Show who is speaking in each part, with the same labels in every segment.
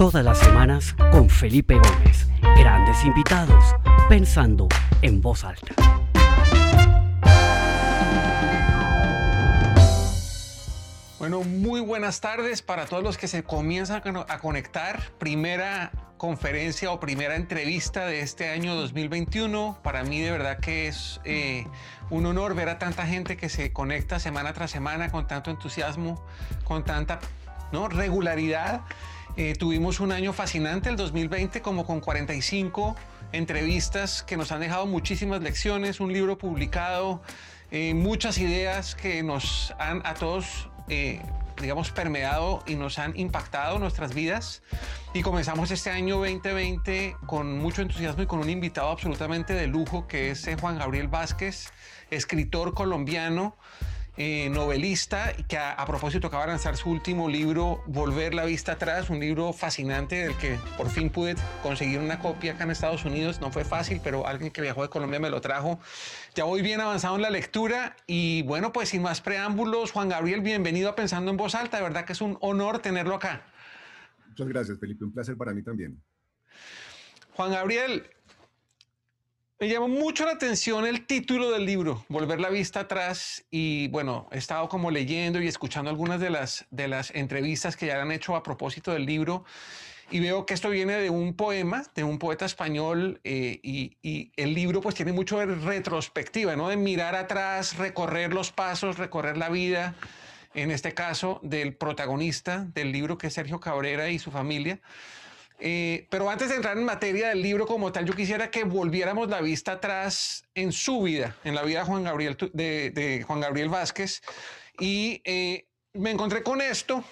Speaker 1: Todas las semanas con Felipe Gómez. Grandes invitados, pensando en voz alta.
Speaker 2: Bueno, muy buenas tardes para todos los que se comienzan a conectar. Primera conferencia o primera entrevista de este año 2021. Para mí de verdad que es eh, un honor ver a tanta gente que se conecta semana tras semana con tanto entusiasmo, con tanta ¿no? regularidad. Eh, tuvimos un año fascinante, el 2020, como con 45 entrevistas que nos han dejado muchísimas lecciones, un libro publicado, eh, muchas ideas que nos han a todos eh, digamos, permeado y nos han impactado nuestras vidas. Y comenzamos este año 2020 con mucho entusiasmo y con un invitado absolutamente de lujo que es eh, Juan Gabriel Vázquez, escritor colombiano eh, novelista que a, propósito acaba de lanzar su último libro, Volver la vista atrás, un libro fascinante del que por fin pude conseguir una copia acá en Estados Unidos. No fue fácil, pero alguien que viajó de Colombia me lo trajo. Ya voy bien avanzado en la lectura y bueno, pues sin más preámbulos, Juan Gabriel, bienvenido a Pensando en Voz Alta. De verdad que es un honor tenerlo acá.
Speaker 3: Muchas gracias, Felipe. Un placer para mí también.
Speaker 2: Juan Gabriel, me llamó mucho la atención el título del libro, Volver la vista atrás, y bueno, he estado como leyendo y escuchando algunas de las, de las entrevistas que ya han hecho a propósito del libro, y veo que esto viene de un poema, de un poeta español, eh, y, y, el libro pues tiene mucho de retrospectiva, ¿no? De mirar atrás, recorrer los pasos, recorrer la vida, en este caso del protagonista del libro que es Sergio Cabrera y su familia. Eh, pero antes de entrar en materia del libro como tal, yo quisiera que volviéramos la vista atrás en su vida, en la vida de Juan Gabriel, de, Juan Gabriel Vázquez. Y eh, me encontré con esto.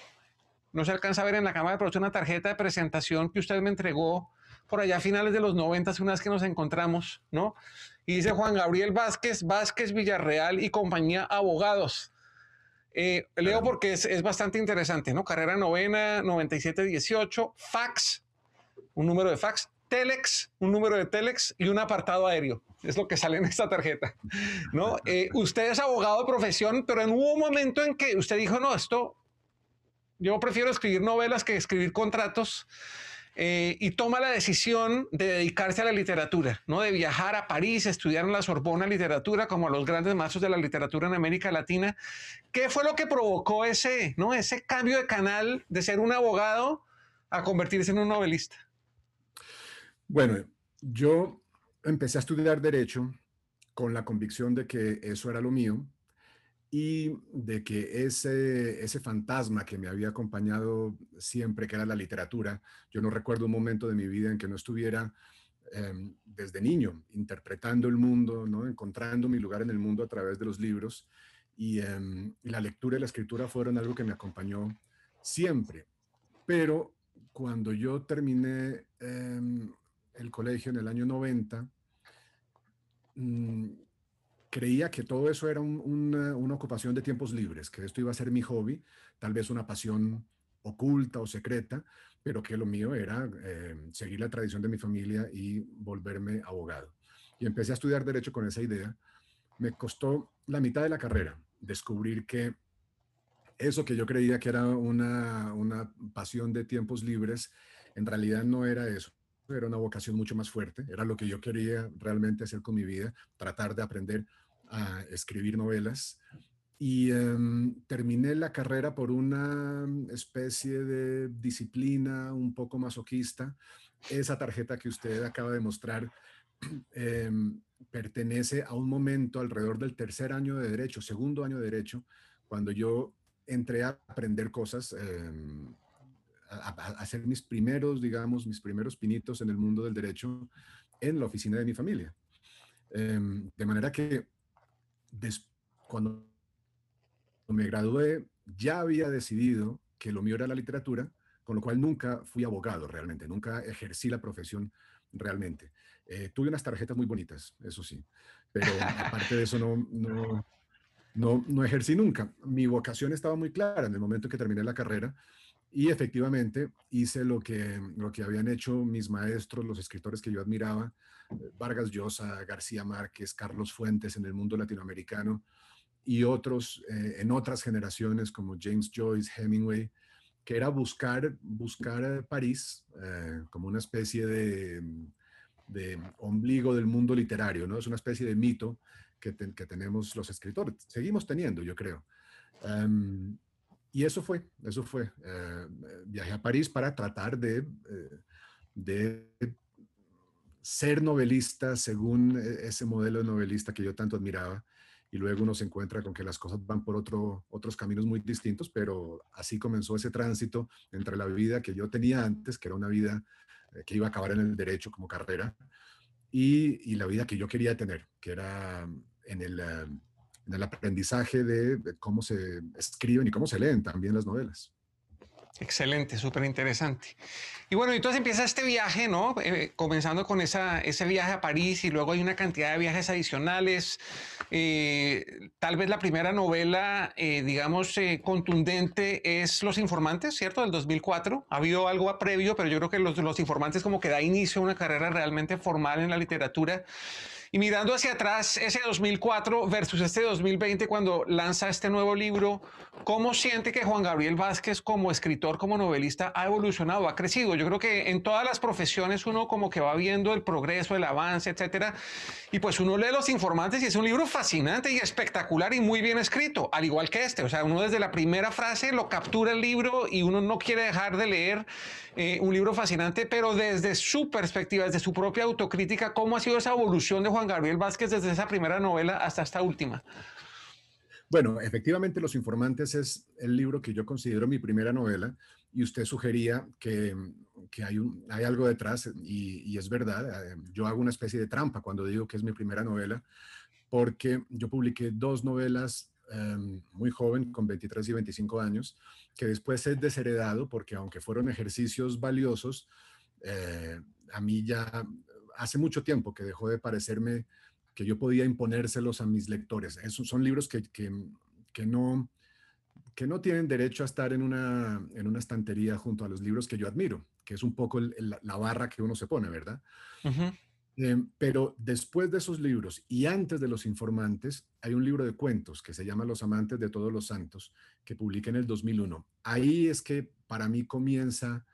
Speaker 2: No se alcanza a ver en la cámara, pero es una tarjeta de presentación que usted me entregó por allá a finales de los 90, una vez que nos encontramos, ¿no? Y dice Juan Gabriel Vázquez, Vázquez Villarreal y compañía abogados. Eh, leo porque es, es, bastante interesante, ¿no? Carrera novena, 9718, fax un número de fax, Telex, un número de Telex y un apartado aéreo. Es lo que sale en esta tarjeta. ¿no? Eh, usted es abogado de profesión, pero en un momento en que usted dijo, no, esto, yo prefiero escribir novelas que escribir contratos. Eh, y toma la decisión de dedicarse a la literatura, ¿no? de viajar a París, estudiar en la Sorbona literatura, como los grandes maestros de la literatura en América Latina. ¿Qué fue lo que provocó ese, ¿no? ese cambio de canal de ser un abogado a convertirse en un novelista?
Speaker 3: Bueno, yo empecé a estudiar derecho con la convicción de que eso era lo mío y de que ese, ese fantasma que me había acompañado siempre, que era la literatura, yo no recuerdo un momento de mi vida en que no estuviera em, desde niño interpretando el mundo, ¿no? encontrando mi lugar en el mundo a través de los libros y, em, la lectura y la escritura fueron algo que me acompañó siempre. Pero cuando yo terminé em, el colegio en el año 90, mm, creía que todo eso era una, ocupación de tiempos libres, que esto iba a ser mi hobby, tal vez una pasión oculta o secreta, pero que lo mío era eh, seguir la tradición de mi familia y volverme abogado. Y empecé a estudiar derecho con esa idea. Me costó la mitad de la carrera descubrir que eso que yo creía que era una pasión de tiempos libres, en realidad no era eso era una vocación mucho más fuerte, era lo que yo quería realmente hacer con mi vida, tratar de aprender a escribir novelas. Y em, terminé la carrera por una especie de disciplina un poco masoquista. Esa tarjeta que usted acaba de mostrar em, pertenece a un momento alrededor del tercer año de derecho, segundo año de derecho, cuando yo entré a aprender cosas em, a, hacer mis primeros, digamos, mis primeros pinitos en el mundo del derecho en la oficina de mi familia. Em, de manera que cuando me gradué ya había decidido que lo mío era la literatura, con lo cual nunca fui abogado realmente, nunca ejercí la profesión realmente. Eh, tuve unas tarjetas muy bonitas, eso sí, pero aparte de eso no, no, no, no ejercí nunca. Mi vocación estaba muy clara en el momento en que terminé la carrera y efectivamente hice lo que, lo que habían hecho mis maestros, los escritores que yo admiraba, eh, Vargas Llosa, García Márquez, Carlos Fuentes en el mundo latinoamericano y otros eh, en otras generaciones como James Joyce, Hemingway, que era buscar, buscar París eh, como una especie de, de, ombligo del mundo literario, ¿no? Es una especie de mito que, que tenemos los escritores, seguimos teniendo, yo creo. Em, y eso fue, eso fue. Eh, viajé a París para tratar de, de ser novelista según e, ese modelo de novelista que yo tanto admiraba y luego uno se encuentra con que las cosas van por otro, otros caminos muy distintos, pero así comenzó ese tránsito entre la vida que yo tenía antes, que era una vida eh, que iba a acabar en el derecho como carrera, y, y la vida que yo quería tener, que era en el, eh, en el aprendizaje de cómo se escriben y cómo se leen también las novelas.
Speaker 2: Excelente, súper interesante. Y bueno, entonces empieza este viaje, ¿no? Eh, comenzando con esa, ese viaje a París y luego hay una cantidad de viajes adicionales. Eh, tal vez la primera novela, eh, digamos, contundente es Los Informantes, ¿cierto? Del 2004. Ha habido algo previo, pero yo creo que los, los Informantes como que da inicio a una carrera realmente formal en la literatura. Y mirando hacia atrás, ese 2004 versus este 2020, cuando lanza este nuevo libro, ¿cómo siente que Juan Gabriel Vázquez como escritor, como novelista, ha evolucionado, ha crecido? Yo creo que en todas las profesiones uno como que va viendo el progreso, el avance, etcétera. Y pues uno lee Los Informantes y es un libro fascinante y espectacular y muy bien escrito, al igual que este. O sea, uno desde la primera frase lo captura el libro y uno no quiere dejar de leer eh, un libro fascinante, pero desde su perspectiva, desde su propia autocrítica, ¿cómo ha sido esa evolución de Juan Gabriel Vázquez desde esa primera novela hasta esta última?
Speaker 3: Bueno, efectivamente Los Informantes es el libro que yo considero mi primera novela y usted sugería que, que hay, un, hay algo detrás y, y, es verdad, eh, yo hago una especie de trampa cuando digo que es mi primera novela porque yo publiqué dos novelas Em, muy joven, con 23 y 25 años, que después es desheredado porque aunque fueron ejercicios valiosos, eh, a mí ya hace mucho tiempo que dejó de parecerme que yo podía imponérselos a mis lectores. Esos son libros que, que, que no, que no tienen derecho a estar en una, en una estantería junto a los libros que yo admiro, que es un poco la barra que uno se pone, ¿verdad? Em, pero después de esos libros y antes de Los Informantes, hay un libro de cuentos que se llama Los Amantes de Todos los Santos, que publiqué en el 2001. Ahí es que para mí comienza,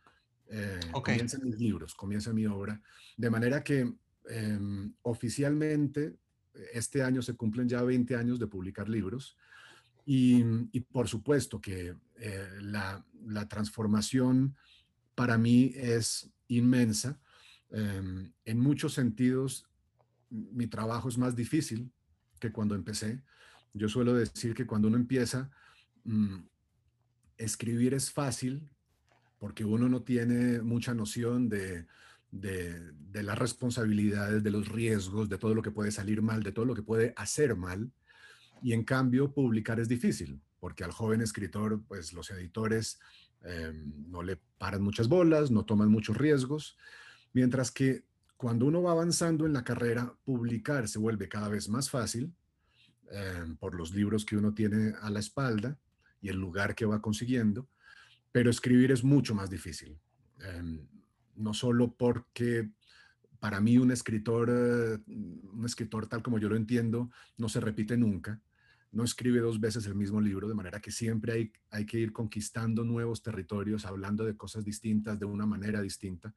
Speaker 3: eh, comienzan mis libros, comienza mi obra. De manera que em, oficialmente este año se cumplen ya 20 años de publicar libros. Y, por supuesto que eh, la, la transformación para mí es inmensa Em, en muchos sentidos, mi trabajo es más difícil que cuando empecé. Yo suelo decir que cuando uno empieza, mm, escribir es fácil porque uno no tiene mucha noción de, de, las responsabilidades, de los riesgos, de todo lo que puede salir mal, de todo lo que puede hacer mal. Y en cambio, publicar es difícil, porque al joven escritor, pues los editores em, no le paran muchas bolas, no toman muchos riesgos. Mientras que cuando uno va avanzando en la carrera, publicar se vuelve cada vez más fácil em, por los libros que uno tiene a la espalda y el lugar que va consiguiendo, pero escribir es mucho más difícil. Em, no solo porque para mí un escritor, eh, un escritor tal como yo lo entiendo, no se repite nunca, no escribe dos veces el mismo libro, de manera que siempre hay, hay que ir conquistando nuevos territorios, hablando de cosas distintas, de una manera distinta.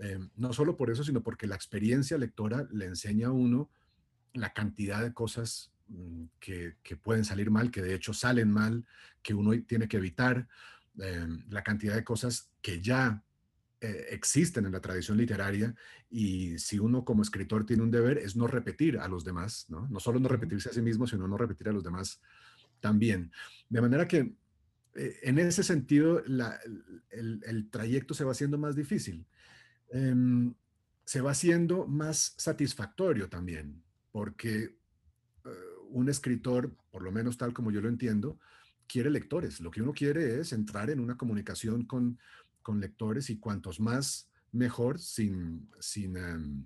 Speaker 3: Eh, no solo por eso, sino porque la experiencia lectora le enseña a uno la cantidad de cosas mm, que, pueden salir mal, que de hecho salen mal, que uno tiene que evitar, eh, la cantidad de cosas que ya eh, existen en la tradición literaria y si uno como escritor tiene un deber es no repetir a los demás, no, no solo no repetirse a sí mismo, sino no repetir a los demás también. De manera que en ese sentido el, el trayecto se va haciendo más difícil. Em, se va haciendo más satisfactorio también, porque eh, un escritor, por lo menos tal como yo lo entiendo, quiere lectores. Lo que uno quiere es entrar en una comunicación con, con lectores y cuantos más mejor sin, sin, em,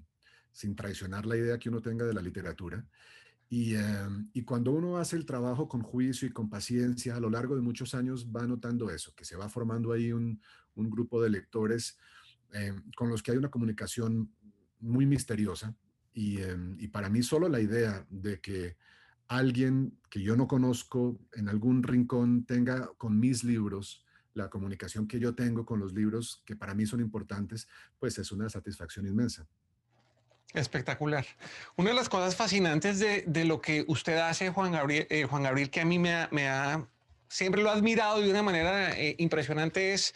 Speaker 3: sin traicionar la idea que uno tenga de la literatura. Y, em, y, cuando uno hace el trabajo con juicio y con paciencia, a lo largo de muchos años va notando eso, que se va formando ahí un, un grupo de lectores eh, con los que hay una comunicación muy misteriosa em, y, para mí solo la idea de que alguien que yo no conozco en algún rincón tenga con mis libros la comunicación que yo tengo con los libros que para mí son importantes, pues es una satisfacción inmensa.
Speaker 2: Espectacular. Una de las cosas fascinantes de, lo que usted hace, Juan Gabriel, eh, Juan Gabriel que a mí me ha, siempre lo ha admirado de una manera eh, impresionante es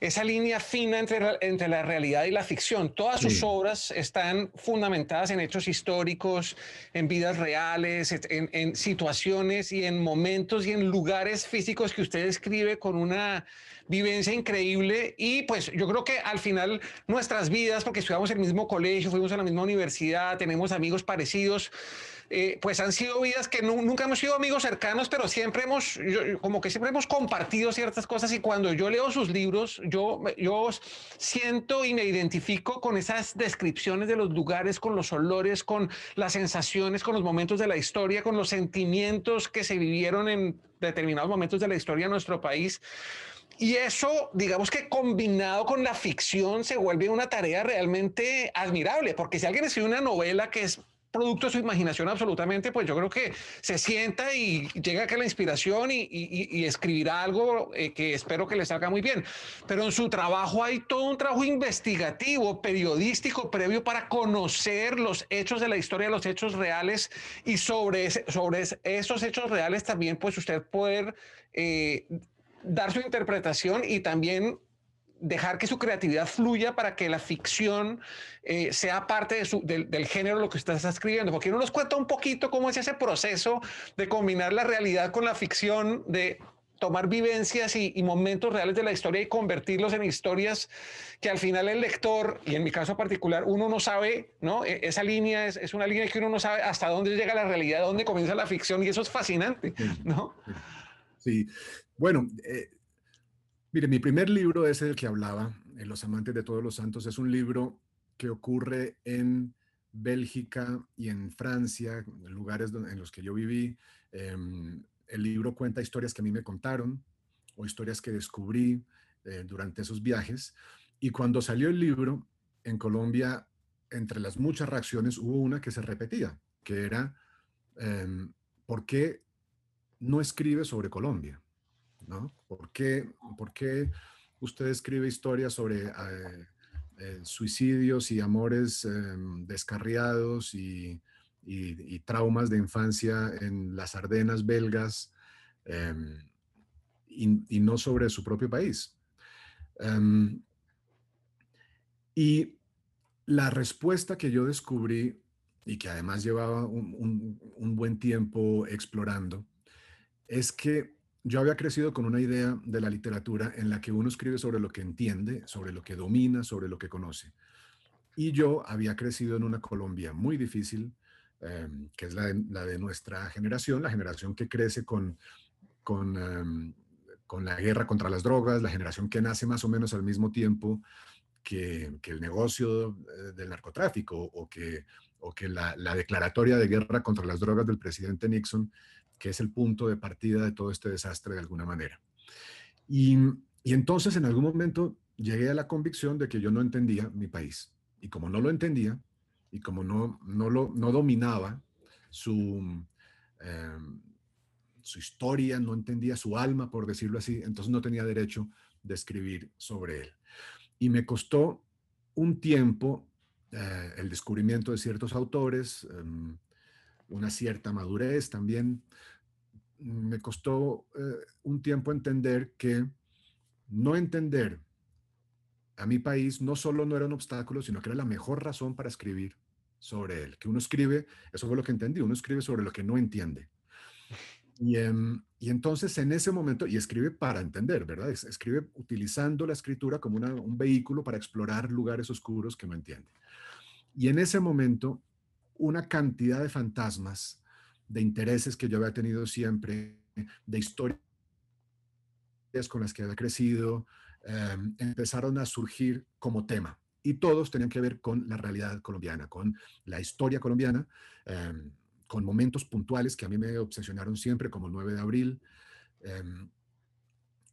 Speaker 2: esa línea fina entre, entre la realidad y la ficción. Todas sus obras están fundamentadas en hechos históricos, en vidas reales, en, situaciones y en momentos y en lugares físicos que usted escribe con una vivencia increíble y pues yo creo que al final nuestras vidas, porque estudiamos en el mismo colegio, fuimos a la misma universidad, tenemos amigos parecidos, eh, pues han sido vidas que nunca hemos sido amigos cercanos, pero siempre hemos, como que siempre hemos compartido ciertas cosas y cuando yo leo sus libros, yo, yo siento y me identifico con esas descripciones de los lugares, con los olores, con las sensaciones, con los momentos de la historia, con los sentimientos que se vivieron en determinados momentos de la historia de nuestro país. Y eso, digamos que combinado con la ficción, se vuelve una tarea realmente admirable, porque si alguien escribe una novela que es producto de su imaginación absolutamente, pues yo creo que se sienta y llega a la inspiración y, escribirá algo eh, que espero que le salga muy bien. Pero en su trabajo hay todo un trabajo investigativo, periodístico, previo para conocer los hechos de la historia, los hechos reales y sobre, sobre esos hechos reales también, pues usted poder eh, dar su interpretación y también dejar que su creatividad fluya para que la ficción eh, sea parte de su, del, género lo que usted está escribiendo. Porque uno nos cuenta un poquito cómo es ese proceso de combinar la realidad con la ficción, de tomar vivencias y, momentos reales de la historia y convertirlos en historias que al final el lector, y en mi caso particular, uno no sabe, ¿no? E, esa línea es, es una línea que uno no sabe hasta dónde llega la realidad, dónde comienza la ficción, y eso es fascinante, ¿no?
Speaker 3: Sí, bueno, eh, Mire, mi primer libro es el que hablaba, en Los Amantes de Todos los Santos. Es un libro que ocurre en Bélgica y en Francia, lugares en los que yo viví. Em, el libro cuenta historias que a mí me contaron o historias que descubrí eh, durante esos viajes. Y cuando salió el libro, en Colombia, entre las muchas reacciones, hubo una que se repetía, que era, em, ¿por qué no escribe sobre Colombia? ¿No? ¿Por qué, usted escribe historias sobre eh, eh, suicidios y amores em, descarriados y, traumas de infancia en las Ardenas belgas em, y, no sobre su propio país? Em, y la respuesta que yo descubrí y que además llevaba un buen tiempo explorando, es que yo había crecido con una idea de la literatura en la que uno escribe sobre lo que entiende, sobre lo que domina, sobre lo que conoce. Y yo había crecido en una Colombia muy difícil, em, que es la de, nuestra generación, la generación que crece con, con, em, con, la guerra contra las drogas, la generación que nace más o menos al mismo tiempo que, que el negocio eh, del narcotráfico o que, o que la, la declaratoria de guerra contra las drogas del presidente Nixon que es el punto de partida de todo este desastre de alguna manera. Y, entonces en algún momento llegué a la convicción de que yo no entendía mi país. Y como no lo entendía, y como no, no, lo, no dominaba su, em, su historia, no entendía su alma, por decirlo así, entonces no tenía derecho de escribir sobre él. Y me costó un tiempo eh, el descubrimiento de ciertos autores, em, una cierta madurez también. Me costó eh, un tiempo entender que no entender a mi país no solo no era un obstáculo, sino que era la mejor razón para escribir sobre él. Que uno escribe, eso fue lo que entendí, uno escribe sobre lo que no entiende. Y, em, y entonces en ese momento, y escribe para entender, ¿verdad? Escribe utilizando la escritura como un vehículo para explorar lugares oscuros que no entiende. Y en ese momento una cantidad de fantasmas, de intereses que yo había tenido siempre, de historias con las que había crecido, em, empezaron a surgir como tema. Y todos tenían que ver con la realidad colombiana, con la historia colombiana, em, con momentos puntuales que a mí me obsesionaron siempre, como el 9 de abril, em,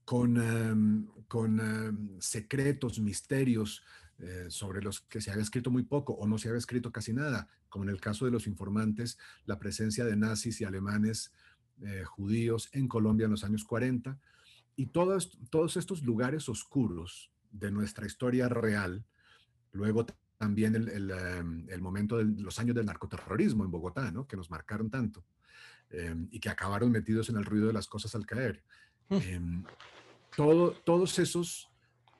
Speaker 3: con, con secretos, misterios eh, sobre los que se había escrito muy poco o no se había escrito casi nada, como en el caso de los informantes, la presencia de nazis y alemanes eh, judíos en Colombia en los años 40, y todos, todos estos lugares oscuros de nuestra historia real, luego también el, em, el, momento de los años del narcoterrorismo en Bogotá, ¿no? que nos marcaron tanto em, y que acabaron metidos en el ruido de las cosas al caer. Mm. Em, todo, todos, esos,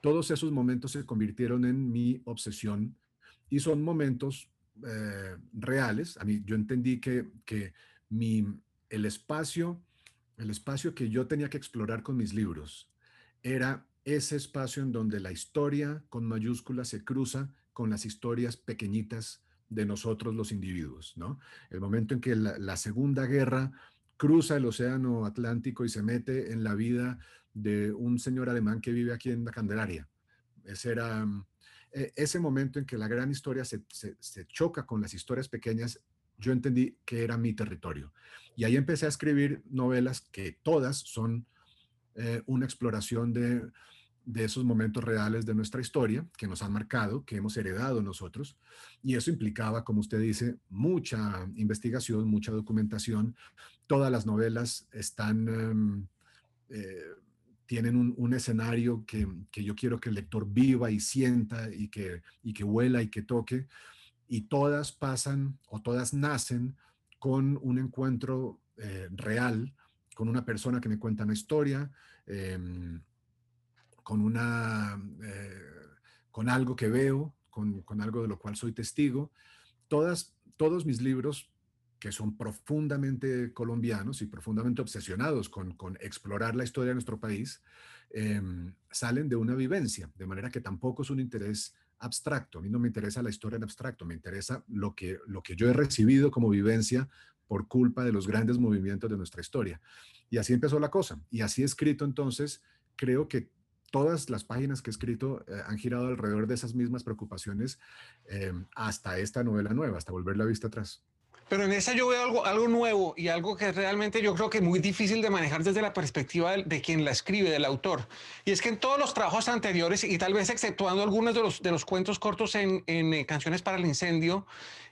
Speaker 3: todos esos momentos se convirtieron en mi obsesión y son momentos eh, reales. A mí, yo entendí que, que mi, el espacio, el espacio que yo tenía que explorar con mis libros era ese espacio en donde la historia con mayúsculas se cruza con las historias pequeñitas de nosotros los individuos, ¿no? El momento en que la, Segunda Guerra cruza el Océano Atlántico y se mete en la vida de un señor alemán que vive aquí en la Candelaria. Ese era e, ese momento en que la gran historia se, choca con las historias pequeñas, yo entendí que era mi territorio. Y ahí empecé a escribir novelas que todas son eh, una exploración de, de esos momentos reales de nuestra historia que nos han marcado, que hemos heredado nosotros. Y eso implicaba, como usted dice, mucha investigación, mucha documentación. Todas las novelas están, em, eh, tienen un, escenario que, yo quiero que el lector viva y sienta y que, y que huela y que toque. Y todas pasan o todas nacen con un encuentro eh, real, con una persona que me cuenta una historia. Em, con, una, eh, con algo que veo, con, con, algo de lo cual soy testigo. Todas, todos mis libros, que son profundamente colombianos y profundamente obsesionados con, con explorar la historia de nuestro país, em, salen de una vivencia, de manera que tampoco es un interés abstracto. A mí no me interesa la historia en abstracto, me interesa lo que, lo que yo he recibido como vivencia por culpa de los grandes movimientos de nuestra historia. Y así empezó la cosa. Y así escrito entonces, creo que todas las páginas que he escrito eh, han girado alrededor de esas mismas preocupaciones em, hasta esta novela nueva, hasta volver la vista atrás.
Speaker 2: Pero en esa yo veo algo, algo nuevo y algo que realmente yo creo que es muy difícil de manejar desde la perspectiva de, quien la escribe, del autor. Y es que en todos los trabajos anteriores, y tal vez exceptuando algunos de los, de los cuentos cortos en, en eh, Canciones para el Incendio,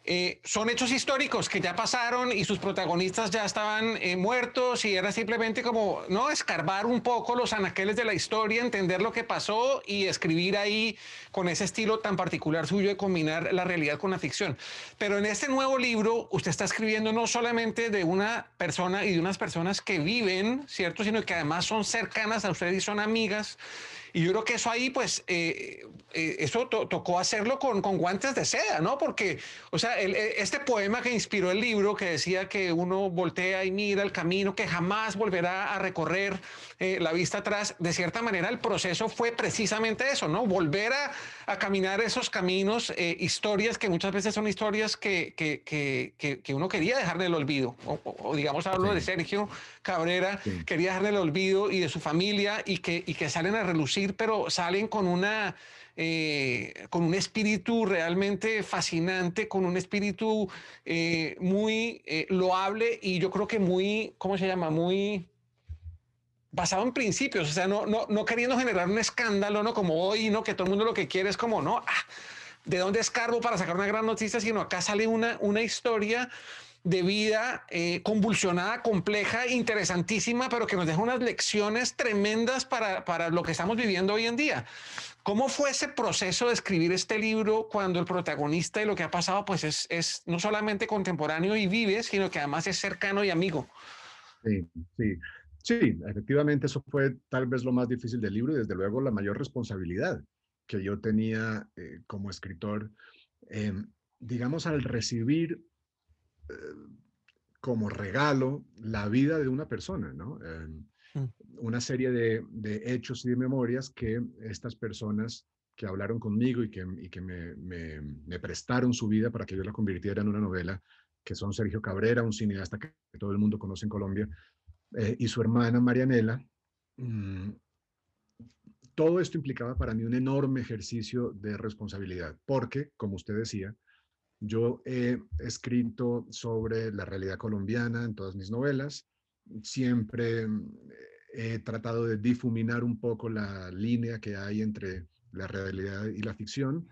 Speaker 2: eh, son hechos históricos que ya pasaron y sus protagonistas ya estaban eh, muertos y era simplemente como, ¿no? Escarbar un poco los anaqueles de la historia, entender lo que pasó y escribir ahí con ese estilo tan particular suyo de combinar la realidad con la ficción. Pero en este nuevo libro, usted está escribiendo no solamente de una persona y de unas personas que viven, ¿cierto? Sino que además son cercanas a usted y son amigas. Y yo creo que eso ahí, pues, eh, eh, eso tocó hacerlo con, con, guantes de seda, ¿no? Porque, o sea, e, este poema que inspiró el libro, que decía que uno voltea y mira el camino, que jamás volverá a recorrer eh, la vista atrás, de cierta manera el proceso fue precisamente eso, ¿no? Volver a, a caminar esos caminos, historias que muchas veces son historias que, que, que, que uno quería dejar del olvido. O, digamos, hablo de Sergio Cabrera, quería dejar del olvido y de su familia y que, y que salen a relucir pero salen con una... Eh, con un espíritu realmente fascinante, con un espíritu eh, muy eh, loable y yo creo que muy, ¿cómo se llama? Muy basado en principios, o sea, no, no, no queriendo generar un escándalo, ¿no? Como hoy, ¿no? Que todo el mundo lo que quiere es como, ¿no? Ah, ¿De dónde escarbo para sacar una gran noticia? Sino acá sale una, una historia de vida eh, convulsionada, compleja, interesantísima, pero que nos deja unas lecciones tremendas para, para, lo que estamos viviendo hoy en día. ¿Cómo fue ese proceso de escribir este libro cuando el protagonista y lo que ha pasado pues es, es no solamente contemporáneo y vive, sino que además es cercano y amigo?
Speaker 3: Sí, sí. Sí, efectivamente eso fue tal vez lo más difícil del libro y desde luego la mayor responsabilidad que yo tenía eh, como escritor. Em, digamos, al recibir como regalo la vida de una persona, ¿no? Mm. Una serie de, hechos y de memorias que estas personas que hablaron conmigo y que, que me, prestaron su vida para que yo la convirtiera en una novela, que son Sergio Cabrera, un cineasta que todo el mundo conoce en Colombia, eh, y su hermana Marianela. Mm, todo esto implicaba para mí un enorme ejercicio de responsabilidad, porque, como usted decía, yo he escrito sobre la realidad colombiana en todas mis novelas. Siempre mm, he tratado de difuminar un poco la línea que hay entre la realidad y la ficción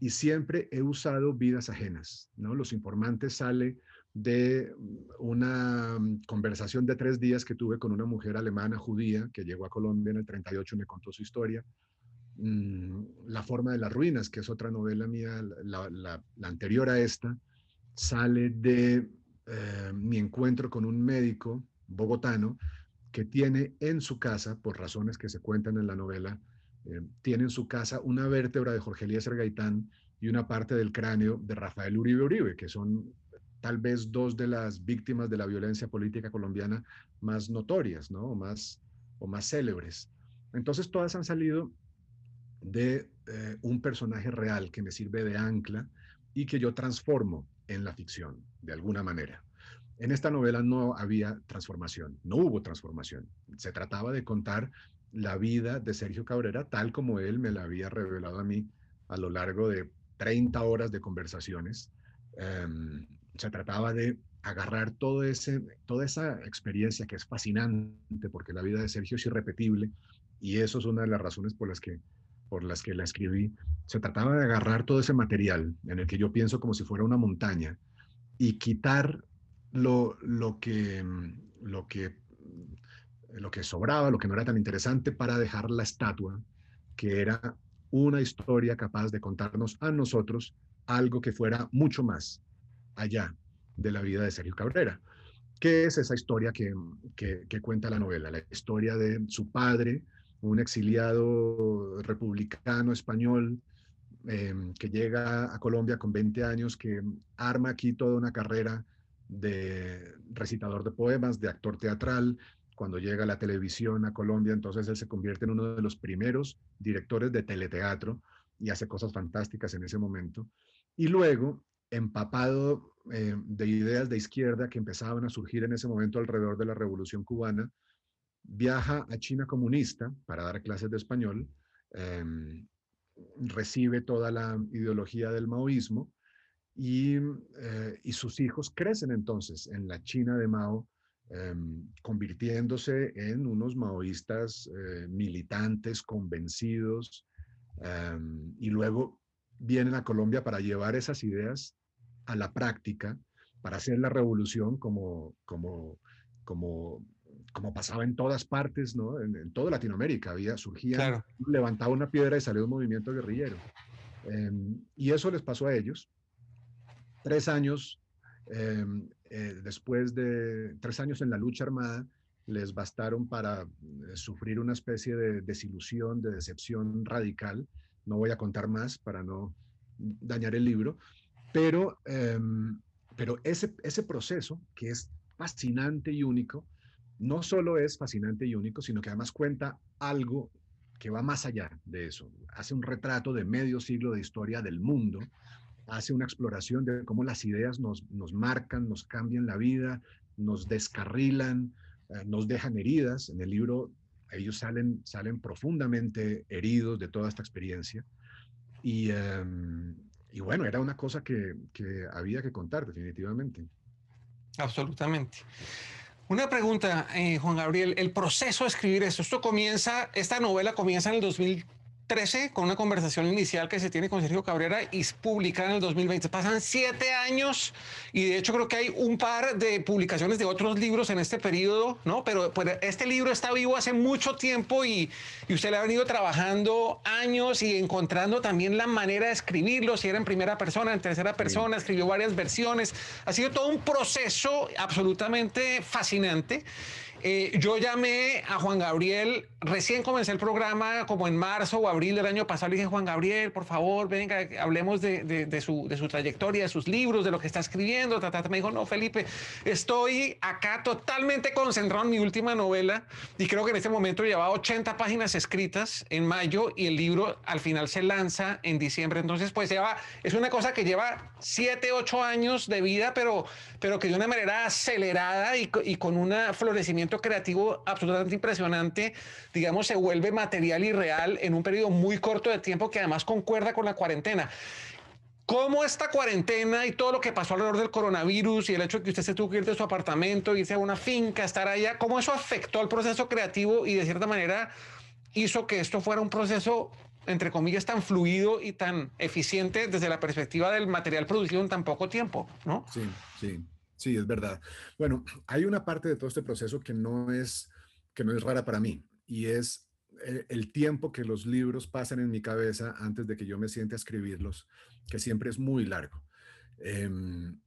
Speaker 3: y siempre he usado vidas ajenas, ¿no? Los informantes sale de una conversación de tres días que tuve con una mujer alemana judía que llegó a Colombia en el 38 y me contó su historia. Mm, la forma de las ruinas, que es otra novela mía, la, anterior a esta, sale de eh, mi encuentro con un médico bogotano que tiene en su casa, por razones que se cuentan en la novela, eh, tiene en su casa una vértebra de Jorge Eliezer Gaitán y una parte del cráneo de Rafael Uribe Uribe, que son tal vez dos de las víctimas de la violencia política colombiana más notorias, ¿no? Más, o más célebres. Entonces todas han salido de eh, un personaje real que me sirve de ancla y que yo transformo en la ficción, de alguna manera. En esta novela no había transformación, no hubo transformación. Se trataba de contar la vida de Sergio Cabrera tal como él me la había revelado a mí a lo largo de 30 horas de conversaciones. Em, se trataba de agarrar todo ese, toda esa experiencia que es fascinante porque la vida de Sergio es irrepetible y eso es una de las razones por las que por las que la escribí, se trataba de agarrar todo ese material en el que yo pienso como si fuera una montaña y quitar lo, lo, que, lo, que, lo que sobraba, lo que no era tan interesante para dejar la estatua, que era una historia capaz de contarnos a nosotros algo que fuera mucho más allá de la vida de Sergio Cabrera. ¿Qué es esa historia que, que, que cuenta la novela? La historia de su padre, un exiliado republicano español em, que llega a Colombia con 20 años, que arma aquí toda una carrera de recitador de poemas, de actor teatral. Cuando llega la televisión a Colombia, entonces él se convierte en uno de los primeros directores de teleteatro y hace cosas fantásticas en ese momento. Y luego, empapado eh, de ideas de izquierda que empezaban a surgir en ese momento alrededor de la Revolución Cubana, viaja a China comunista para dar clases de español, em, recibe toda la ideología del maoísmo eh, y, sus hijos crecen entonces en la China de Mao, em, convirtiéndose en unos maoístas eh, militantes, convencidos, em, y luego vienen a Colombia para llevar esas ideas a la práctica, para hacer la revolución como, como, como como pasaba en todas partes, ¿no? En, toda Latinoamérica había, surgía, levantaba una piedra y salió un movimiento guerrillero. Em, y eso les pasó a ellos. Tres años em, eh, después de, tres años en la lucha armada, les bastaron para eh, sufrir una especie de desilusión, de decepción radical. No voy a contar más para no dañar el libro, pero, em, pero ese, ese proceso, que es fascinante y único, no solo es fascinante y único, sino que además cuenta algo que va más allá de eso. Hace un retrato de medio siglo de historia del mundo, hace una exploración de cómo las ideas nos, marcan, nos cambian la vida, nos descarrilan, eh, nos dejan heridas. En el libro ellos salen, salen profundamente heridos de toda esta experiencia. Y, em, bueno, era una cosa que, que había que contar definitivamente.
Speaker 2: Absolutamente. Una pregunta, eh, Juan Gabriel, el proceso de escribir esto, esto comienza, esta novela comienza en el 2000, 13 con una conversación inicial que se tiene con Sergio Cabrera y publicada en el 2020. Pasan siete años y de hecho creo que hay un par de publicaciones de otros libros en este periodo, ¿no? Pero pues, este libro está vivo hace mucho tiempo y, y, usted le ha venido trabajando años y encontrando también la manera de escribirlo, si era en primera persona, en tercera persona, escribió varias versiones. Ha sido todo un proceso absolutamente fascinante. Eh, yo llamé a Juan Gabriel, recién comencé el programa como en marzo o abril del año pasado, le dije, Juan Gabriel, por favor, venga, hablemos de, su, trayectoria, de sus libros, de lo que está escribiendo. Me dijo, no, Felipe, estoy acá totalmente concentrado en mi última novela y creo que en este momento lleva 80 páginas escritas en mayo y el libro al final se lanza en diciembre. Entonces, pues lleva, es una cosa que lleva 7, 8 años de vida, pero, pero que de una manera acelerada y, y con un florecimiento creativo absolutamente impresionante, digamos, se vuelve material y real en un periodo muy corto de tiempo que además concuerda con la cuarentena. ¿Cómo esta cuarentena y todo lo que pasó alrededor del coronavirus y el hecho de que usted se tuvo que ir de su apartamento, irse a una finca, estar allá, cómo eso afectó al proceso creativo y de cierta manera hizo que esto fuera un proceso, entre comillas, tan fluido y tan eficiente desde la perspectiva del material producido en tan poco tiempo, ¿no?
Speaker 3: Sí, sí. Sí, es verdad. Bueno, hay una parte de todo este proceso que no es, que no es rara para mí y es el tiempo que los libros pasan en mi cabeza antes de que yo me siente a escribirlos, que siempre es muy largo. Em,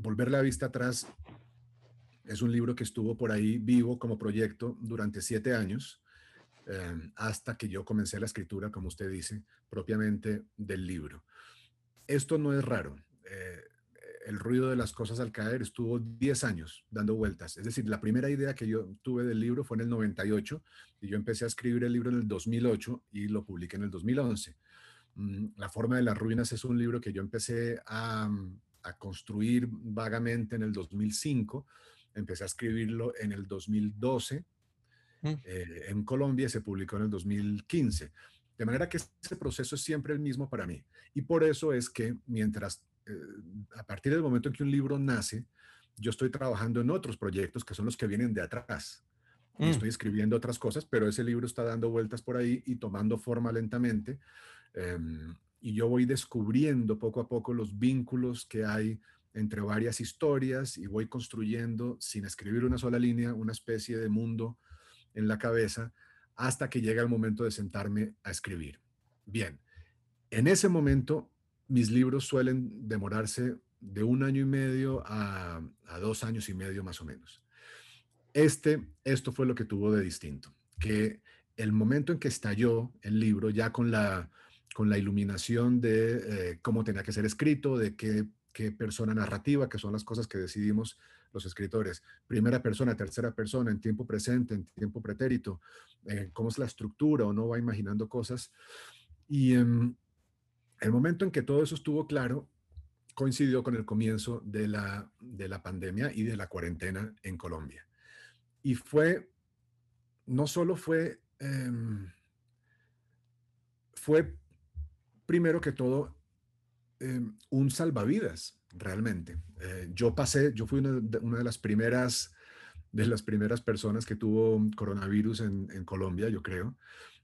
Speaker 3: Volver la vista atrás es un libro que estuvo por ahí vivo como proyecto durante siete años, em, hasta que yo comencé la escritura, como usted dice, propiamente del libro. Esto no es raro. Eh, el ruido de las cosas al caer estuvo 10 años dando vueltas. Es decir, la primera idea que yo tuve del libro fue en el 98 y yo empecé a escribir el libro en el 2008 y lo publiqué en el 2011. Mm, la forma de las ruinas es un libro que yo empecé a, a construir vagamente en el 2005. Empecé a escribirlo en el 2012 mm. eh, en Colombia se publicó en el 2015. De manera que ese proceso es siempre el mismo para mí. Y por eso es que mientras a partir del momento en que un libro nace, yo estoy trabajando en otros proyectos que son los que vienen de atrás. Y mm. estoy escribiendo otras cosas, pero ese libro está dando vueltas por ahí y tomando forma lentamente. Em, y yo voy descubriendo poco a poco los vínculos que hay entre varias historias y voy construyendo, sin escribir una sola línea, una especie de mundo en la cabeza hasta que llega el momento de sentarme a escribir. Bien, en ese momento mis libros suelen demorarse de un año y medio a, dos años y medio más o menos. Este, esto fue lo que tuvo de distinto, que el momento en que estalló el libro, ya con la, con la iluminación de eh, cómo tenía que ser escrito, de qué, persona narrativa, que son las cosas que decidimos los escritores, primera persona, tercera persona, en tiempo presente, en tiempo pretérito, eh, cómo es la estructura, o no va imaginando cosas. Y em, el momento en que todo eso estuvo claro coincidió con el comienzo de la, de la pandemia y de la cuarentena en Colombia. Y fue, no solo fue, em, fue primero que todo em, un salvavidas, realmente. Eh, yo pasé, yo fui una de, las primeras de las primeras personas que tuvo coronavirus en, en Colombia, yo creo.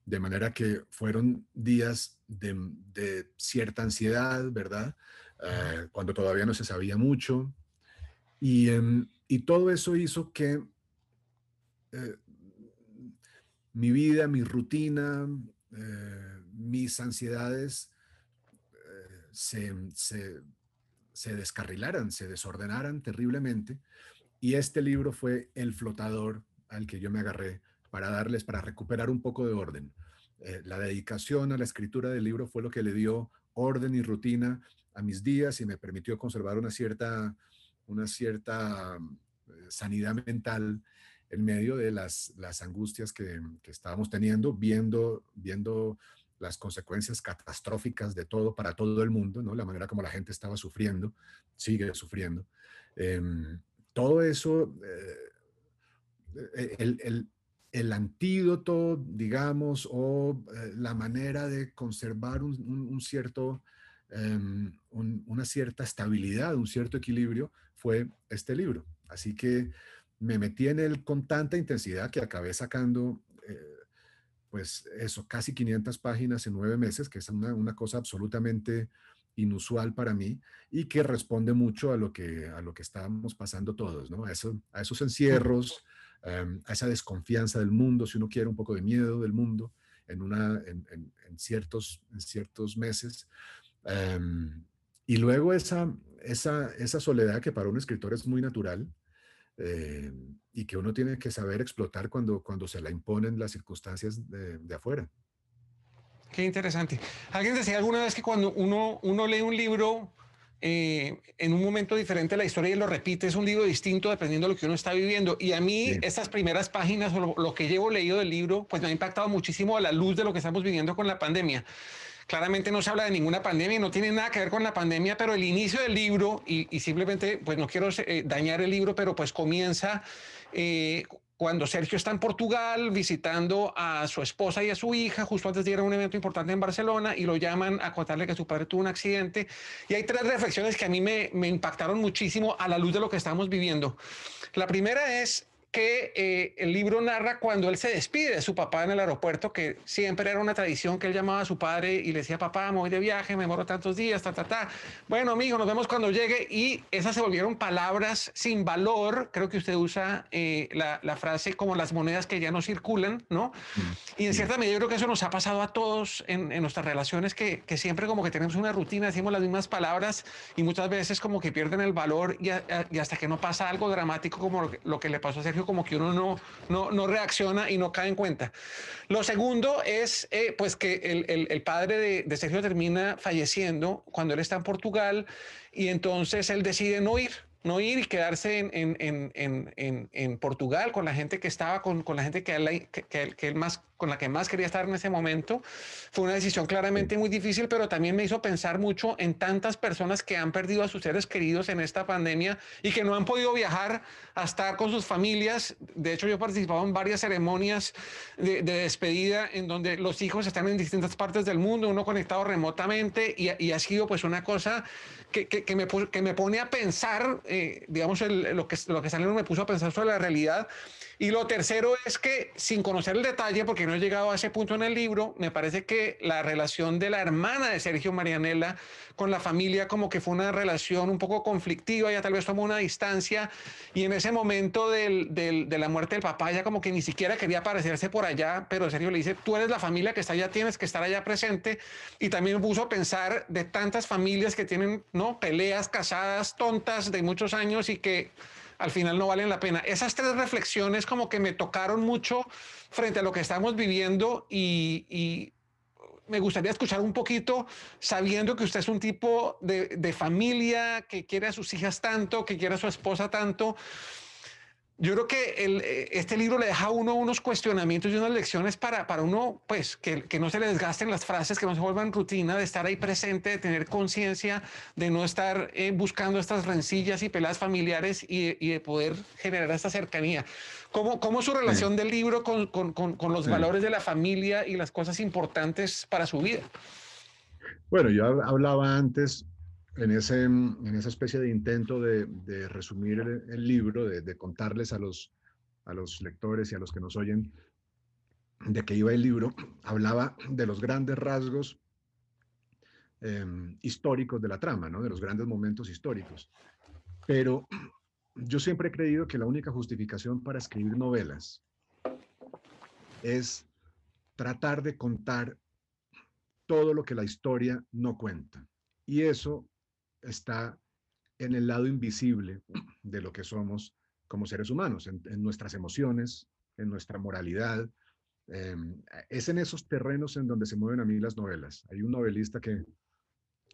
Speaker 3: De manera que fueron días de, cierta ansiedad, ¿verdad? Eh, cuando todavía no se sabía mucho. Y, em, todo eso hizo que eh, mi vida, mi rutina, eh, mis ansiedades se, se descarrilaran, se desordenaran terriblemente. Y este libro fue el flotador al que yo me agarré para darles, para recuperar un poco de orden. Eh, la dedicación a la escritura del libro fue lo que le dio orden y rutina a mis días y me permitió conservar una cierta, una cierta eh, sanidad mental en medio de las, las angustias que, que, estábamos teniendo, viendo, viendo las consecuencias catastróficas de todo para todo el mundo, ¿no? la manera como la gente estaba sufriendo, sigue sufriendo. Em, todo eso, eh, el, el, el antídoto, digamos, o eh, la manera de conservar un, cierto, em, una cierta estabilidad, un cierto equilibrio, fue este libro. Así que me metí en él con tanta intensidad que acabé sacando, eh, pues eso, casi 500 páginas en nueve meses, que es una, cosa absolutamente inusual para mí y que responde mucho a lo que, a lo que estábamos pasando todos, ¿no? A, eso, a esos encierros, Em, a esa desconfianza del mundo, si uno quiere un poco de miedo del mundo en, una, en, ciertos, en ciertos meses. Em, y luego esa, esa, esa soledad que para un escritor es muy natural em, y que uno tiene que saber explotar cuando, cuando se la imponen las circunstancias de, de afuera.
Speaker 2: Qué interesante. Alguien decía alguna vez que cuando uno, uno lee un libro eh, en un momento diferente la historia y lo repite, es un libro distinto dependiendo de lo que uno está viviendo. Y a mí estas primeras páginas o lo, que llevo leído del libro, pues me ha impactado muchísimo a la luz de lo que estamos viviendo con la pandemia. Claramente no se habla de ninguna pandemia, no tiene nada que ver con la pandemia, pero el inicio del libro, y, simplemente, pues no quiero eh, dañar el libro, pero pues comienza eh, cuando Sergio está en Portugal visitando a su esposa y a su hija, justo antes de ir a un evento importante en Barcelona, y lo llaman a contarle que su padre tuvo un accidente. Y hay tres reflexiones que a mí me, me impactaron muchísimo a la luz de lo que estamos viviendo. La primera es que eh, el libro narra cuando él se despide de su papá en el aeropuerto, que siempre era una tradición que él llamaba a su padre y le decía, papá, me voy de viaje, me moro tantos días, ta, ta, ta. Bueno, amigo, nos vemos cuando llegue. Y esas se volvieron palabras sin valor. Creo que usted usa eh, la, la, frase como las monedas que ya no circulan, ¿no? Mm, y en cierta medida yo creo que eso nos ha pasado a todos en, en nuestras relaciones, que, que, siempre como que tenemos una rutina, decimos las mismas palabras y muchas veces como que pierden el valor y, y hasta que no pasa algo dramático como lo que, lo que le pasó a Sergio como que uno no, no, no reacciona y no cae en cuenta. Lo segundo es eh, pues que el, el, padre de, Sergio termina falleciendo cuando él está en Portugal y entonces él decide no ir no ir y quedarse en, en, en, en, Portugal con la gente que estaba, con, con la gente que él, que, que él, más, con la que más quería estar en ese momento. Fue una decisión claramente muy difícil, pero también me hizo pensar mucho en tantas personas que han perdido a sus seres queridos en esta pandemia y que no han podido viajar a estar con sus familias. De hecho, yo he participado en varias ceremonias de, de despedida en donde los hijos están en distintas partes del mundo, uno conectado remotamente y, y ha sido pues una cosa que, que, que, me, que me pone a pensar, eh, digamos, lo, que, lo que me puso a pensar sobre la realidad. Y lo tercero es que, sin conocer el detalle, porque no he llegado a ese punto en el libro, me parece que la relación de la hermana de Sergio Marianela con la familia como que fue una relación un poco conflictiva, ya tal vez tomó una distancia y en ese momento del, de la muerte del papá ya como que ni siquiera quería aparecerse por allá, pero Sergio le dice, tú eres la familia que está allá, tienes que estar allá presente y también me puso a pensar de tantas familias que tienen no peleas casadas tontas de muchos años y que al final no valen la pena. Esas tres reflexiones como que me tocaron mucho frente a lo que estamos viviendo y, me gustaría escuchar un poquito, sabiendo que usted es un tipo de, familia que quiere a sus hijas tanto, que quiere a su esposa tanto. Yo creo que el, este libro le deja a uno unos cuestionamientos y unas lecciones para, para uno, pues, que, que, no se le desgasten las frases, que no se vuelvan rutina, de estar ahí presente, de tener conciencia, de no estar eh, buscando estas rencillas y peladas familiares y, y, de poder generar esta cercanía. ¿Cómo, cómo es su relación sí. del libro con, con, con, con los sí. valores de la familia y las cosas importantes para su vida?
Speaker 3: Bueno, yo hablaba antes en, ese, en esa especie de intento de, de resumir el, el libro, de, de, contarles a los, a los lectores y a los que nos oyen de qué iba el libro, hablaba de los grandes rasgos eh, históricos de la trama, ¿no? de los grandes momentos históricos. Pero yo siempre he creído que la única justificación para escribir novelas es tratar de contar todo lo que la historia no cuenta. Y eso está en el lado invisible de lo que somos como seres humanos, en, en nuestras emociones, en nuestra moralidad. Eh, es en esos terrenos en donde se mueven a mí las novelas. Hay un novelista que,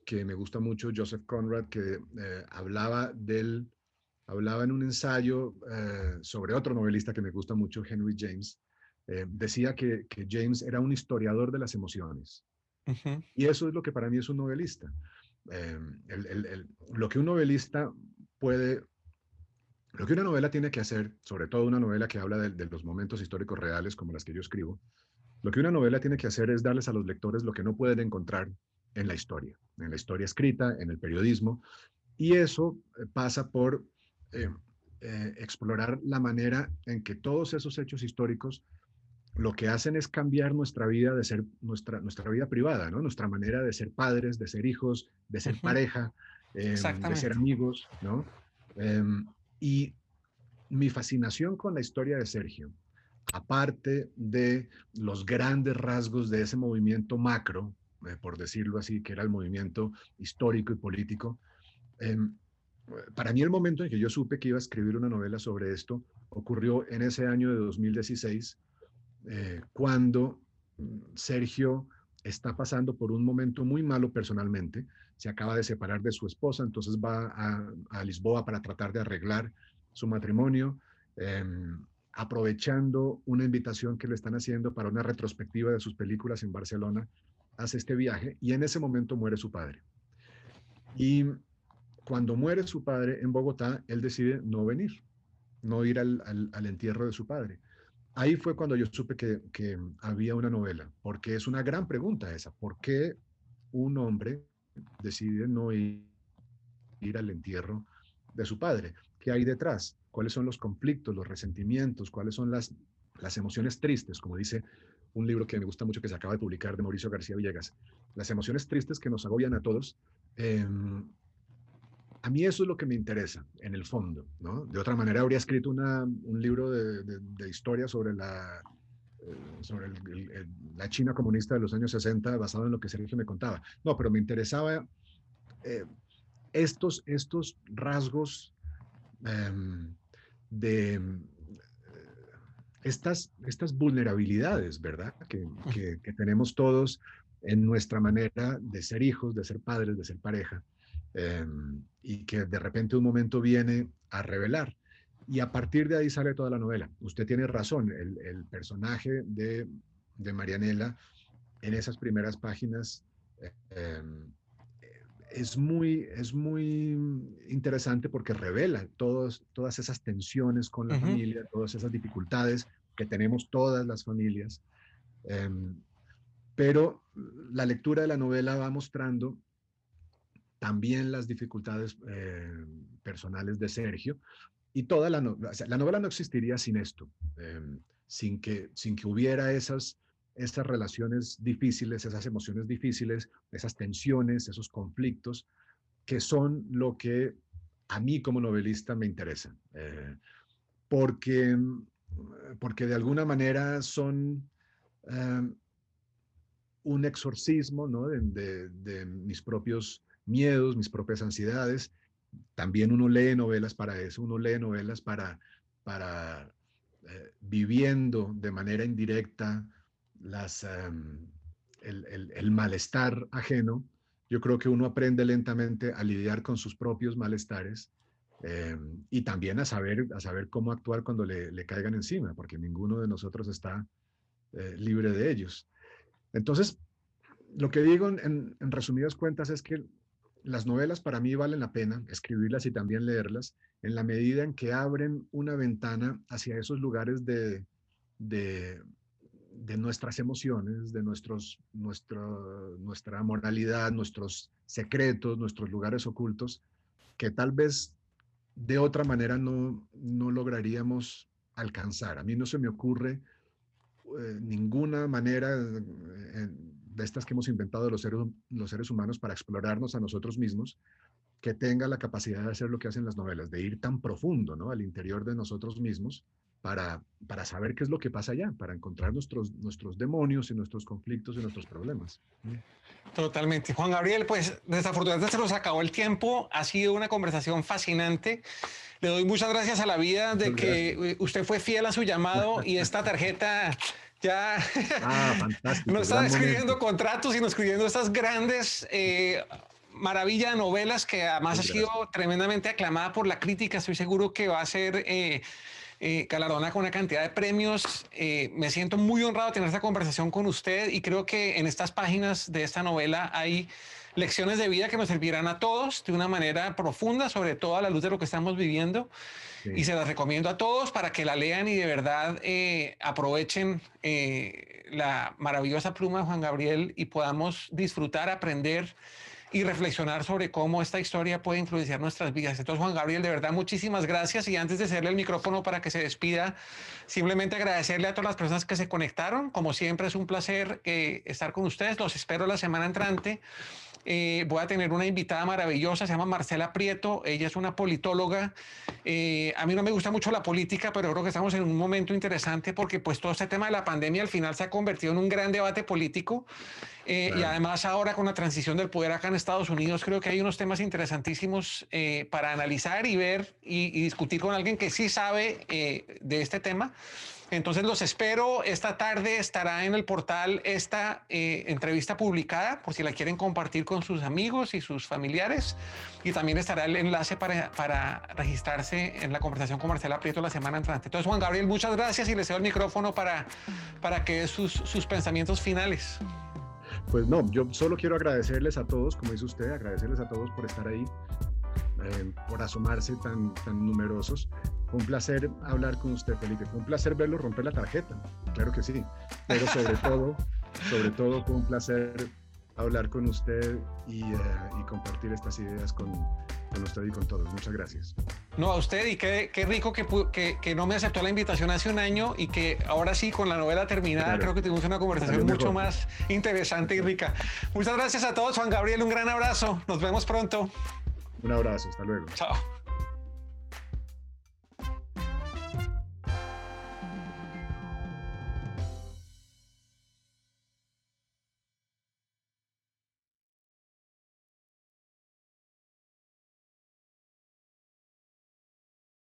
Speaker 3: que me gusta mucho, Joseph Conrad, que eh, hablaba del, hablaba en un ensayo eh, sobre otro novelista que me gusta mucho, Henry James. decía que, que, James era un historiador de las emociones. Uh -huh. Y eso es lo que para mí es un novelista el, lo que un novelista puede, lo que una novela tiene que hacer, sobre todo una novela que habla de, los momentos históricos reales como las que yo escribo, lo que una novela tiene que hacer es darles a los lectores lo que no pueden encontrar en la historia, en la historia escrita, en el periodismo, y eso eh, pasa por eh, eh, explorar la manera en que todos esos hechos históricos lo que hacen es cambiar nuestra vida de ser nuestra, nuestra vida privada, ¿no? Nuestra manera de ser padres, de ser hijos, de ser uh -huh. pareja, eh, de ser amigos, ¿no? Eh, y mi fascinación con la historia de Sergio, aparte de los grandes rasgos de ese movimiento macro, eh, por decirlo así, que era el movimiento histórico y político, em, para mí el momento en que yo supe que iba a escribir una novela sobre esto ocurrió en ese año de 2016, eh, cuando mm, Sergio está pasando por un momento muy malo personalmente, se acaba de separar de su esposa, entonces va a, a Lisboa para tratar de arreglar su matrimonio, eh, aprovechando una invitación que le están haciendo para una retrospectiva de sus películas en Barcelona, hace este viaje y en ese momento muere su padre. Y cuando muere su padre en Bogotá, él decide no venir, no ir al, al, al entierro de su padre ahí fue cuando yo supe que, había una novela, porque es una gran pregunta esa. ¿Por qué un hombre decide no ir, ir, al entierro de su padre? ¿Qué hay detrás? cuáles son los conflictos, los resentimientos, cuáles son las, las emociones tristes, como dice un libro que me gusta mucho que se acaba de publicar de Mauricio García Villegas, las emociones tristes que nos agobian a todos. Em, a mí eso es lo que me interesa, en el fondo. ¿no? De otra manera, habría escrito una, un libro de, de, historia sobre la, eh, la China comunista de los años 60, basado en lo que Sergio me contaba. No, pero me interesaba eh, estos, estos rasgos em, de eh, estas, estas vulnerabilidades, ¿verdad? Que, que, tenemos todos en nuestra manera de ser hijos, de ser padres, de ser pareja, em, y que de repente un momento viene a revelar. Y a partir de ahí sale toda la novela. Usted tiene razón, el, el personaje de, de, Marianela en esas primeras páginas eh, es muy, es muy interesante porque revela todos, todas esas tensiones con la familia, todas esas dificultades que tenemos todas las familias. Em, pero la lectura de la novela va mostrando también las dificultades eh, personales de Sergio y toda la, la novela no existiría sin esto, em, sin, que, sin que hubiera esas estas relaciones difíciles, esas emociones difíciles, esas tensiones, esos conflictos, que son lo que a mí como novelista me interesa. Eh, porque, porque de alguna manera son em, un exorcismo ¿no? de, mis propios miedos, mis propias ansiedades. También uno lee novelas para eso, uno lee novelas para, para eh, viviendo de manera indirecta las, el, malestar ajeno, yo creo que uno aprende lentamente a lidiar con sus propios malestares em, y también a saber, a saber cómo actuar cuando le, caigan encima, porque ninguno de nosotros está eh, libre de ellos. Entonces, lo que digo en, en, resumidas cuentas es que las novelas para mí valen la pena escribirlas y también leerlas en la medida en que abren una ventana hacia esos lugares de, de, de nuestras emociones, de nuestros, nuestra moralidad, nuestros secretos, nuestros lugares ocultos, que tal vez de otra manera no, no lograríamos alcanzar. A mí no se me ocurre eh, ninguna manera eh, de estas que hemos inventado los seres, los seres humanos para explorarnos a nosotros mismos que tenga la capacidad de hacer lo que hacen las novelas, de ir tan profundo ¿no? al interior de nosotros mismos para, para saber qué es lo que pasa allá, para encontrar nuestros, nuestros demonios y nuestros conflictos y nuestros problemas.
Speaker 2: Totalmente. Juan Gabriel, pues desafortunadamente se nos acabó el tiempo. Ha sido una conversación fascinante. Le doy muchas gracias a la vida de que usted fue fiel a su llamado y esta tarjeta ya ah, no está escribiendo contratos, sino escribiendo estas grandes eh, maravillas de novelas que además ha sido tremendamente aclamada por la crítica. Estoy seguro que va a ser... Eh, eh, galardona con una cantidad de premios. Eh, me siento muy honrado de tener esta conversación con usted y creo que en estas páginas de esta novela hay lecciones de vida que nos servirán a todos de una manera profunda, sobre todo a la luz de lo que estamos viviendo. Y se las recomiendo a todos para que la lean y de verdad eh, aprovechen eh, la maravillosa pluma de Juan Gabriel y podamos disfrutar, aprender y reflexionar sobre cómo esta historia puede influenciar nuestras vidas. Entonces, Juan Gabriel, de verdad, muchísimas gracias. Y antes de hacerle el micrófono para que se despida, simplemente agradecerle a todas las personas que se conectaron. Como siempre, es un placer eh, estar con ustedes. Los espero la semana entrante. Eh, voy a tener una invitada maravillosa, se llama Marcela Prieto, ella es una politóloga. Eh, a mí no me gusta mucho la política, pero creo que estamos en un momento interesante porque pues todo este tema de la pandemia al final se ha convertido en un gran debate político eh, y además ahora con la transición del poder acá en Estados Unidos creo que hay unos temas interesantísimos para analizar y ver y, y, discutir con alguien que sí sabe de este tema. Entonces los espero. Esta tarde estará en el portal esta eh, entrevista publicada por si la quieren compartir con sus amigos y sus familiares. Y también estará el enlace para, para registrarse en la conversación con Marcela Prieto la semana entrante. Entonces, Juan Gabriel, muchas gracias y le cedo el micrófono para, para que sus, sus pensamientos finales.
Speaker 3: Pues no, yo solo quiero agradecerles a todos, como dice usted, agradecerles a todos por estar ahí, eh, por asomarse tan, tan numerosos. Fue un placer hablar con usted, Felipe. Fue un placer verlo romper la tarjeta, claro que sí. Pero sobre todo, sobre todo fue un placer hablar con usted y, eh, y compartir estas ideas con, con usted y con todos. Muchas gracias.
Speaker 2: No, a usted y qué, qué rico que, que, que, no me aceptó la invitación hace un año y que ahora sí, con la novela terminada, creo que tuvimos una conversación mucho más interesante y rica. Muchas gracias a todos, Juan Gabriel, un gran abrazo. Nos vemos pronto.
Speaker 3: Un abrazo, hasta luego.
Speaker 2: Chao.